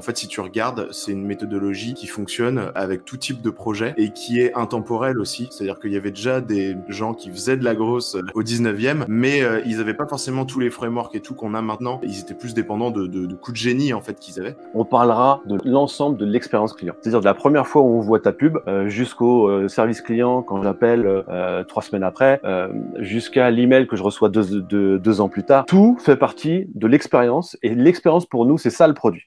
En fait, si tu regardes, c'est une méthodologie qui fonctionne avec tout type de projet et qui est intemporelle aussi. C'est-à-dire qu'il y avait déjà des gens qui faisaient de la grosse au 19e, mais euh, ils n'avaient pas forcément tous les frameworks et tout qu'on a maintenant. Ils étaient plus dépendants de, coups de génie en fait qu'ils avaient. On parlera de l'ensemble de l'expérience client. C'est-à-dire de la première fois où on voit ta pub euh, jusqu'au euh, service client quand j'appelle euh, trois semaines après, jusqu'à l'email que je reçois deux, deux, deux ans plus tard. Tout fait partie de l'expérience et l'expérience pour nous, c'est ça le produit.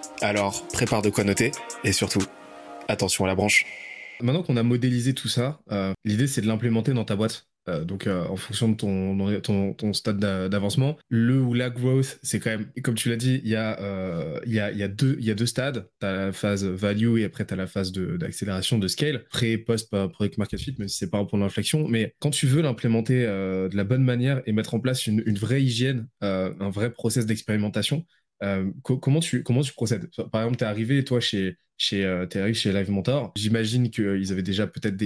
Alors, prépare de quoi noter et surtout, attention à la branche. Maintenant qu'on a modélisé tout ça, euh, l'idée c'est de l'implémenter dans ta boîte. Euh, donc euh, en fonction de ton, ton, stade d'avancement, le ou la growth, c'est quand même, comme tu l'as dit, il y, il, y a, y a y a deux stades. Tu as la phase value et après tu as la phase d'accélération de, scale, pré, post, product market fit, même si c'est pas un point d'inflexion. Mais quand tu veux l'implémenter de la bonne manière et mettre en place une, une vraie hygiène, un vrai process d'expérimentation, comment, tu, comment tu procèdes? Par exemple, tu es arrivé, toi, chez, chez, euh, chez Live Mentor. J'imagine qu'ils avaient déjà peut-être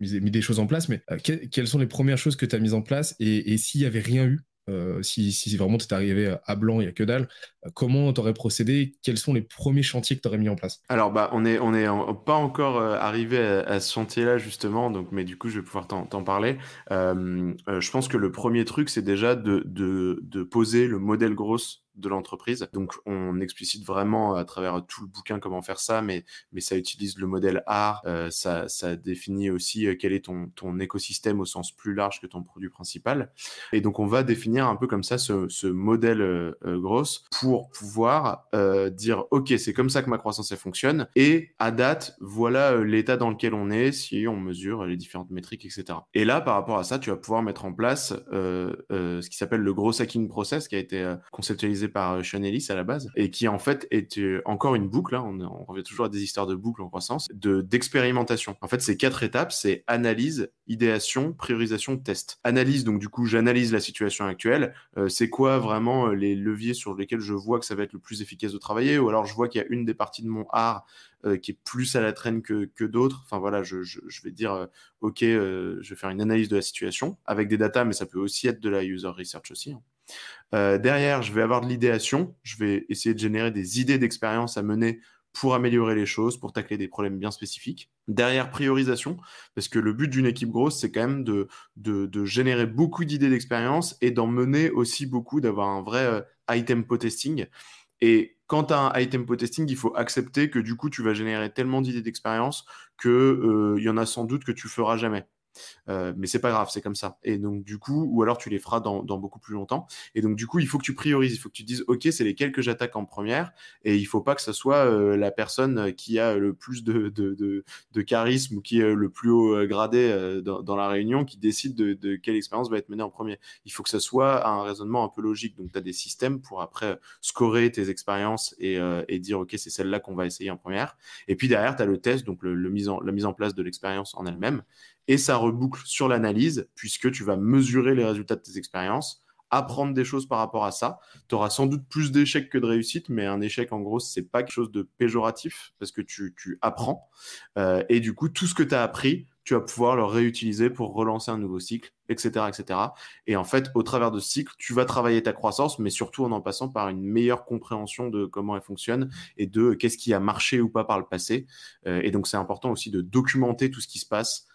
mis des choses en place, mais euh, quelles sont les premières choses que tu as mises en place? Et, s'il n'y avait rien eu, euh, si, si, vraiment tu es arrivé à blanc, il n'y a que dalle, comment tu aurais procédé? Quels sont les premiers chantiers que tu aurais mis en place? Alors, bah, on n'est on est pas encore arrivé à, ce chantier-là, justement, donc, mais du coup, je vais pouvoir t'en parler. je pense que le premier truc, c'est déjà de, de, de, poser le modèle grosse de l'entreprise. Donc, on explicite vraiment à travers tout le bouquin comment faire ça, mais, mais ça utilise le modèle art, euh, ça, ça définit aussi euh, quel est ton, ton écosystème au sens plus large que ton produit principal. Et donc, on va définir un peu comme ça ce, ce modèle euh, grosse pour pouvoir dire, OK, c'est comme ça que ma croissance fonctionne. Et à date, voilà l'état dans lequel on est si on mesure les différentes métriques, etc. Et là, par rapport à ça, tu vas pouvoir mettre en place ce qui s'appelle le gros hacking process qui a été conceptualisé par euh, Sean Ellis à la base, et qui en fait est euh, encore une boucle, hein, on, revient toujours à des histoires de boucle en croissance, de d'expérimentation. En fait, ces quatre étapes, c'est analyse, idéation, priorisation, test. Analyse, donc du coup, j'analyse la situation actuelle, euh, c'est quoi vraiment les leviers sur lesquels je vois que ça va être le plus efficace de travailler, ou alors je vois qu'il y a une des parties de mon art qui est plus à la traîne que, que d'autres. Enfin voilà, je, je, je vais dire, ok, je vais faire une analyse de la situation avec des datas, mais ça peut aussi être de la user research aussi. Hein. Euh, derrière, je vais avoir de l'idéation. Je vais essayer de générer des idées d'expérience à mener pour améliorer les choses, pour tacler des problèmes bien spécifiques. Derrière, priorisation, parce que le but d'une équipe grosse, c'est quand même de, générer beaucoup d'idées d'expérience et d'en mener aussi beaucoup, d'avoir un vrai euh, high tempo testing. Et quand tu as un high tempo testing, il faut accepter que du coup, tu vas générer tellement d'idées d'expérience qu'il euh, y en a sans doute que tu feras jamais. Euh, mais c'est pas grave, c'est comme ça. Et donc, du coup, ou alors tu les feras dans, beaucoup plus longtemps. Et donc, du coup, il faut que tu priorises. Il faut que tu dises, OK, c'est lesquels que j'attaque en première. Et il faut pas que ce soit euh, la personne qui a le plus de, de, charisme ou qui est le plus haut euh, gradé dans, la réunion qui décide de, quelle expérience va être menée en premier. Il faut que ce soit un raisonnement un peu logique. Donc, tu as des systèmes pour après scorer tes expériences et, dire, OK, c'est celle-là qu'on va essayer en première. Et puis derrière, tu as le test, donc le, mise en, la mise en place de l'expérience en elle-même et ça reboucle sur l'analyse, puisque tu vas mesurer les résultats de tes expériences, apprendre des choses par rapport à ça. Tu auras sans doute plus d'échecs que de réussites, mais un échec, en gros, c'est pas quelque chose de péjoratif, parce que tu, apprends. Euh, et du coup, tout ce que tu as appris, tu vas pouvoir le réutiliser pour relancer un nouveau cycle, etc., etc. Et en fait, au travers de ce cycle, tu vas travailler ta croissance, mais surtout en en passant par une meilleure compréhension de comment elle fonctionne et de qu'est-ce qui a marché ou pas par le passé. Euh, et donc, c'est important aussi de documenter tout ce qui se passe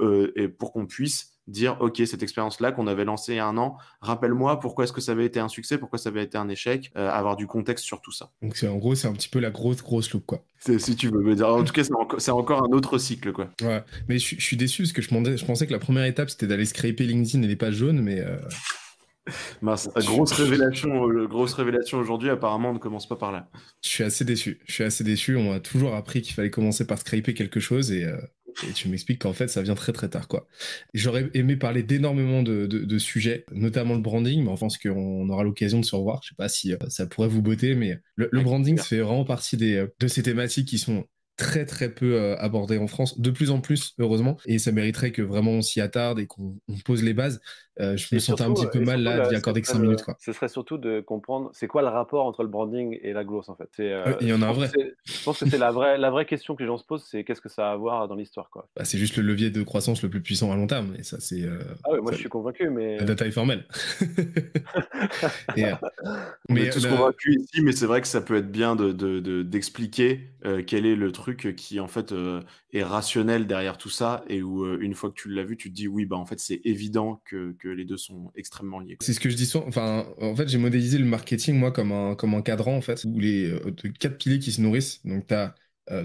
euh, et pour qu'on puisse dire ok cette expérience là qu'on avait lancée il y a un an rappelle-moi pourquoi est-ce que ça avait été un succès pourquoi ça avait été un échec euh, avoir du contexte sur tout ça donc c'est en gros c'est un petit peu la grosse grosse loupe quoi si tu veux me dire en tout cas c'est encore, un autre cycle quoi ouais mais je, suis déçu parce que je, je, pensais que la première étape c'était d'aller scraper LinkedIn et les pages jaunes mais euh... grosse révélation, grosse révélation aujourd'hui, apparemment, on ne commence pas par là. Je suis assez déçu. Je suis assez déçu. On m'a toujours appris qu'il fallait commencer par scraper quelque chose et, Et tu m'expliques qu'en fait, ça vient très très tard, quoi. J'aurais aimé parler d'énormément de, sujets, notamment le branding, mais je pense qu'on aura l'occasion de se revoir. Je sais pas si euh, ça pourrait vous botter, mais le, le branding fait vraiment partie des, de ces thématiques qui sont très très peu euh, abordé en France, de plus en plus heureusement, et ça mériterait que vraiment on s'y attarde et qu'on pose les bases. Euh, je me sentais un petit peu mal là d'y accorder que 5 minutes. Quoi. Ce serait surtout de comprendre c'est quoi le rapport entre le branding et la growth en fait. Euh, il y en a un vrai. Je pense que c'est la vraie, la vraie question que les gens se posent, c'est qu'est-ce que ça a à voir dans l'histoire quoi. Bah, c'est juste le levier de croissance le plus puissant à long terme, et ça c'est. ah ouais, moi je suis convaincu, mais. La data est formelle. est tous convaincus ici, mais c'est vrai que ça peut être bien d'expliquer de, de, quel est le truc qui en fait euh, est rationnel derrière tout ça et où euh, une fois que tu l'as vu, tu te dis oui, bah en fait c'est évident que, que, les deux sont extrêmement liés. C'est ce que je dis souvent. Enfin, en fait, j'ai modélisé le marketing moi comme un comme un cadran en fait où les euh, quatre piliers qui se nourrissent. Donc tu as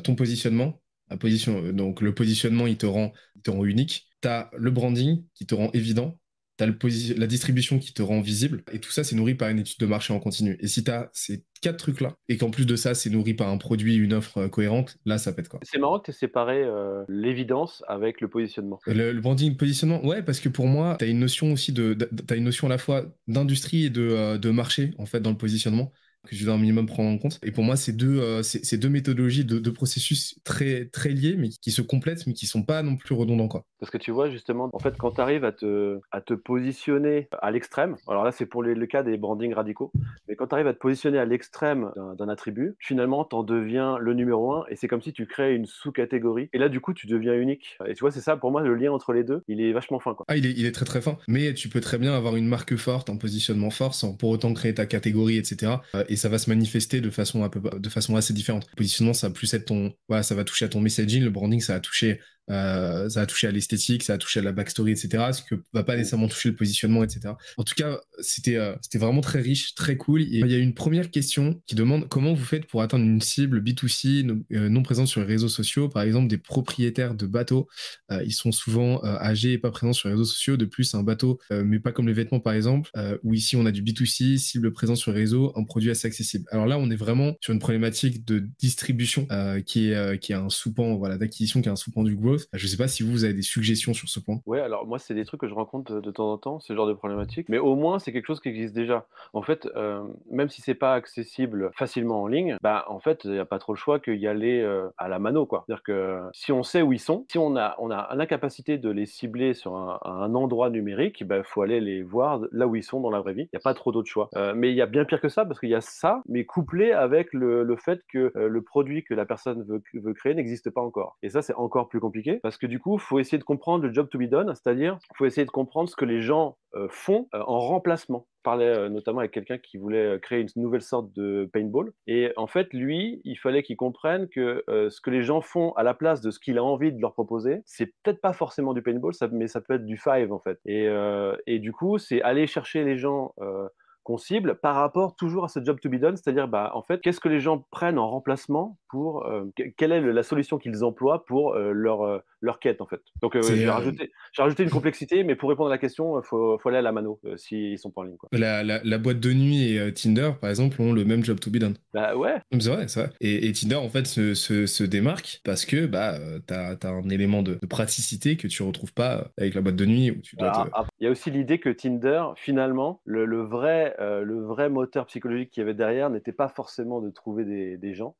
ton positionnement, la position, donc le positionnement il te rend il te rend unique. Tu as le branding qui te rend évident tu as la distribution qui te rend visible, et tout ça, c'est nourri par une étude de marché en continu. Et si tu as ces quatre trucs-là, et qu'en plus de ça, c'est nourri par un produit, une offre euh, cohérente, là, ça pète quoi. C'est marrant que tu aies séparé euh, l'évidence avec le positionnement. Le, branding, positionnement, ouais, parce que pour moi, tu as une notion aussi de, as une notion à la fois d'industrie et de, euh, de marché, en fait, dans le positionnement que je dois un minimum prendre en compte. Et pour moi, c'est deux, euh, deux méthodologies, deux, processus très, très liés, mais qui se complètent, mais qui sont pas non plus redondants. Quoi. Parce que tu vois, justement, en fait, quand tu arrives à te, à te positionner à l'extrême, alors là, c'est pour le cas des brandings radicaux, mais quand tu arrives à te positionner à l'extrême d'un attribut, finalement, tu en deviens le numéro un, et c'est comme si tu crées une sous-catégorie. Et là, du coup, tu deviens unique. Et tu vois, c'est ça, pour moi, le lien entre les deux, il est vachement fin. Quoi. Ah, il est, il est très très fin. Mais tu peux très bien avoir une marque forte, un positionnement fort, sans pour autant créer ta catégorie, etc et ça va se manifester de façon assez différente. Le positionnement, ça va plus être ton, voilà, ça va toucher à ton messaging. Le branding, ça va toucher euh, ça a touché à l'esthétique, ça a touché à la backstory, etc. Ce que va pas nécessairement toucher le positionnement, etc. En tout cas, c'était euh, c'était vraiment très riche, très cool. Et il y a une première question qui demande comment vous faites pour atteindre une cible B2C euh, non, présente sur les réseaux sociaux, par exemple des propriétaires de bateaux. ils sont souvent âgés et pas présents sur les réseaux sociaux. De plus, un bateau, mais pas comme les vêtements par exemple, où ici on a du B2C, cible présente sur les réseaux, un produit assez accessible. Alors là, on est vraiment sur une problématique de distribution qui est qui est un sous-pan, voilà, d'acquisition qui est un sous-pan du growth je ne sais pas si vous, avez des suggestions sur ce point. Oui, alors moi, c'est des trucs que je rencontre de temps en temps, ce genre de problématique, mais au moins, c'est quelque chose qui existe déjà. En fait, euh, même si c'est pas accessible facilement en ligne, bah, en fait, il n'y a pas trop le choix qu'y aller euh, à la mano. C'est-à-dire que si on sait où ils sont, si on a, on a l'incapacité de les cibler sur un, endroit numérique, il bah, faut aller les voir là où ils sont dans la vraie vie. Il n'y a pas trop d'autres choix. Euh, mais il y a bien pire que ça, parce qu'il y a ça, mais couplé avec le, le fait que le produit que la personne veut, veut créer n'existe pas encore. Et ça, c'est encore plus compliqué parce que du coup, il faut essayer de comprendre le job to be done, c'est-à-dire faut essayer de comprendre ce que les gens euh, font euh, en remplacement. Je parlais euh, notamment avec quelqu'un qui voulait créer une nouvelle sorte de paintball. Et en fait, lui, il fallait qu'il comprenne que ce que les gens font à la place de ce qu'il a envie de leur proposer, c'est peut-être pas forcément du paintball, mais ça peut être du five en fait. Et du coup, c'est aller chercher les gens qu'on cible par rapport toujours à ce job to be done, c'est-à-dire bah, en fait, qu'est-ce que les gens prennent en remplacement pour, euh, quelle est la solution qu'ils emploient pour euh, leur, euh, leur quête en fait. Donc j'ai rajouté, rajouté, une complexité, mais pour répondre à la question, il faut, faut, aller à la mano s'ils sont pas en ligne. Quoi. La, la, boîte de nuit et Tinder, par exemple, ont le même job to be done. Bah ouais. C'est vrai, c'est vrai. Et, Tinder, en fait, se, se, démarque parce que bah, tu as, as, un élément de, praticité que tu retrouves pas avec la boîte de nuit. Où tu dois Il y a aussi l'idée que Tinder, finalement, le, le vrai euh, le vrai moteur psychologique qu'il y avait derrière n'était pas forcément de trouver des gens,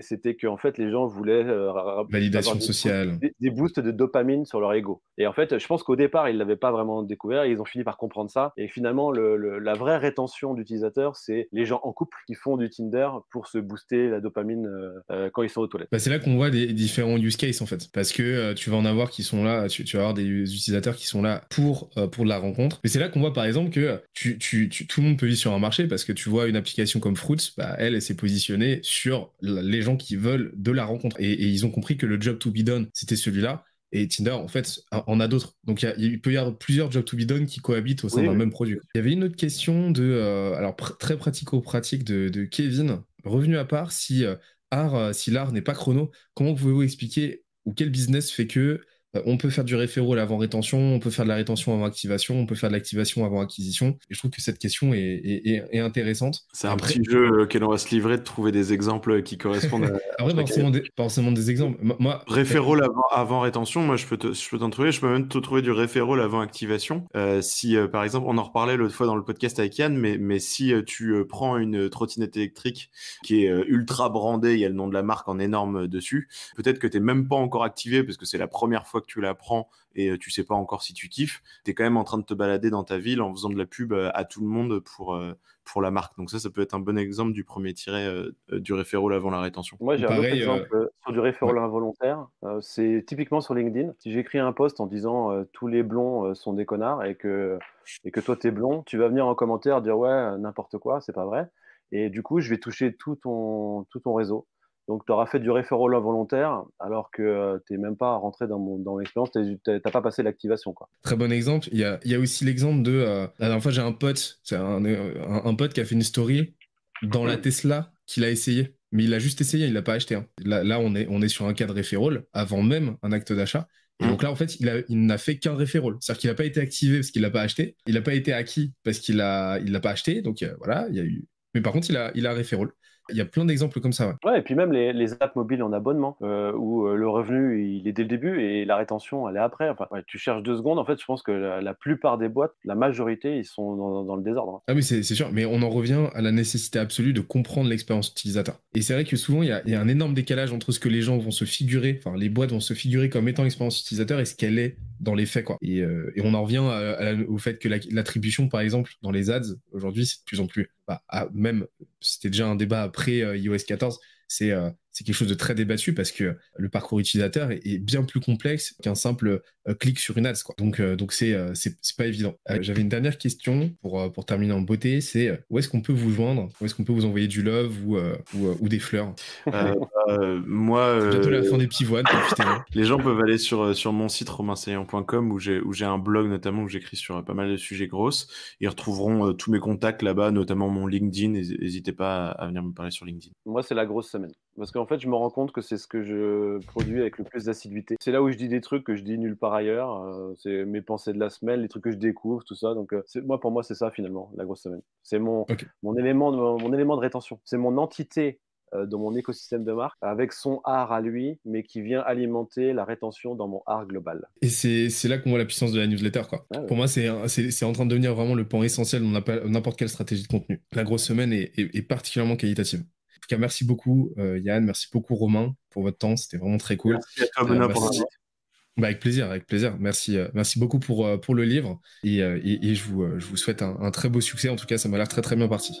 c'était que en fait les gens voulaient euh, validation sociale. des, boosts de dopamine sur leur ego. Et en fait je pense qu'au départ ils l'avaient pas vraiment découvert ils ont fini par comprendre ça. Et finalement le, la vraie rétention d'utilisateurs c'est les gens en couple qui font du Tinder pour se booster la dopamine euh, euh, quand ils sont aux toilettes. Bah, c'est là qu'on voit des différents use cases en fait. Parce que tu vas en avoir qui sont là tu, vas avoir des utilisateurs qui sont là pour pour la rencontre. Mais c'est là qu'on voit par exemple que tu, tu, tout le monde peut vivre sur un marché parce que tu vois une application comme Fruits bah, elle, elle s'est positionnée sur les gens qui veulent de la rencontre. Et, ils ont compris que le job to be done, c'était celui-là. Et Tinder, en fait, en a d'autres. Donc, il, peut y avoir plusieurs jobs to be done qui cohabitent au sein d'un même produit. Il y avait une autre question de, euh, alors très pratico-pratique de, Kevin. Revenu à part, si euh, art, euh, si l'art n'est pas chrono, comment pouvez-vous expliquer ou quel business fait que on peut faire du référent avant rétention, on peut faire de la rétention avant activation, on peut faire de l'activation avant acquisition. Et je trouve que cette question est, intéressante. C'est un petit jeu auquel on va se livrer de trouver des exemples qui correspondent à. Après, forcément des, forcément des exemples. Moi, avant, rétention, moi je peux t'en trouver. Je peux même te trouver du référent avant activation. Euh, si par exemple, on en reparlait l'autre fois dans le podcast avec Yann, mais, mais si tu prends une trottinette électrique qui est ultra brandée, il y a le nom de la marque en énorme dessus, peut-être que tu n'es même pas encore activé parce que c'est la première fois que tu la prends et euh, tu sais pas encore si tu kiffes, tu es quand même en train de te balader dans ta ville en faisant de la pub euh, à tout le monde pour, euh, pour la marque. Donc ça, ça peut être un bon exemple du premier tiré du référent avant la rétention. Moi, j'ai un autre exemple sur du référent involontaire. c'est typiquement sur LinkedIn. Si j'écris un post en disant tous les blonds sont des connards et que, et que toi, tu es blond, tu vas venir en commentaire dire ouais, n'importe quoi, c'est pas vrai. Et du coup, je vais toucher tout ton, tout ton réseau. Donc, tu auras fait du référent involontaire alors que euh, tu n'es même pas rentré dans, mon, dans l'expérience, tu n'as pas passé l'activation. Très bon exemple. Il y a, y a aussi l'exemple de. Euh, la dernière fois, j'ai un pote, c'est un, un, pote qui a fait une story dans la Tesla qu'il a essayé. Mais il a juste essayé, il l'a pas acheté. Hein. Là, là, on, est, on est sur un cas de référol avant même un acte d'achat. Et donc là, en fait, il, n'a fait qu'un référol. C'est-à-dire qu'il n'a pas été activé parce qu'il l'a pas acheté. Il n'a pas été acquis parce qu'il l'a il l'a pas acheté. Donc euh, voilà, il y a eu. Mais par contre, il a, il a référol. Il y a plein d'exemples comme ça. Ouais. et puis même les, les apps mobiles en abonnement, euh, où euh, le revenu il est dès le début et la rétention elle est après. Enfin, tu cherches deux secondes. En fait, je pense que la, plupart des boîtes, la majorité, ils sont dans, le désordre. Ah oui, c'est sûr. Mais on en revient à la nécessité absolue de comprendre l'expérience utilisateur. Et c'est vrai que souvent il y, a, il y, a, un énorme décalage entre ce que les gens vont se figurer, enfin les boîtes vont se figurer comme étant l'expérience utilisateur et ce qu'elle est dans les faits. Quoi. Et, euh, on en revient au fait que l'attribution, par exemple, dans les ads aujourd'hui, c'est de plus en plus bah, même c'était déjà un débat après euh, iOS 14, c'est euh, c'est quelque chose de très débattu parce que le parcours utilisateur est, bien plus complexe qu'un simple euh, clic sur une ads. Quoi. Donc, euh, donc c'est, euh, c'est, pas évident. j'avais une dernière question pour, pour terminer en beauté, c'est où est-ce qu'on peut vous joindre? Où est-ce qu'on peut vous envoyer du love ou, ou, des fleurs? Moi, bientôt la fin des pivoines. les gens peuvent aller sur, sur mon site romainsaillant.com où j'ai, où j'ai un blog notamment où j'écris sur pas mal de sujets grosses. Ils retrouveront tous mes contacts là-bas, notamment mon LinkedIn. N'hésitez pas à venir me parler sur LinkedIn. Moi, c'est la grosse semaine. Parce qu'en fait, je me rends compte que c'est ce que je produis avec le plus d'assiduité. C'est là où je dis des trucs que je dis nulle part ailleurs. Euh, c'est mes pensées de la semaine, les trucs que je découvre, tout ça. Donc, euh, moi, pour moi, c'est ça finalement, la grosse semaine. C'est mon, mon, élément de, mon élément de rétention. C'est mon entité euh, dans mon écosystème de marque avec son art à lui, mais qui vient alimenter la rétention dans mon art global. Et c'est là qu'on voit la puissance de la newsletter. Quoi. Ah pour moi, c'est en train de devenir vraiment le point essentiel dans n'importe quelle stratégie de contenu. La grosse semaine est, est particulièrement qualitative tout cas, merci beaucoup euh, Yann, merci beaucoup Romain pour votre temps, c'était vraiment très cool. Merci à toi Benoît pour bah avec plaisir, avec plaisir. Merci, euh, merci beaucoup pour, euh, pour le livre et, et, je, vous, je vous souhaite un, un, très beau succès. En tout cas, ça m'a l'air très très bien parti.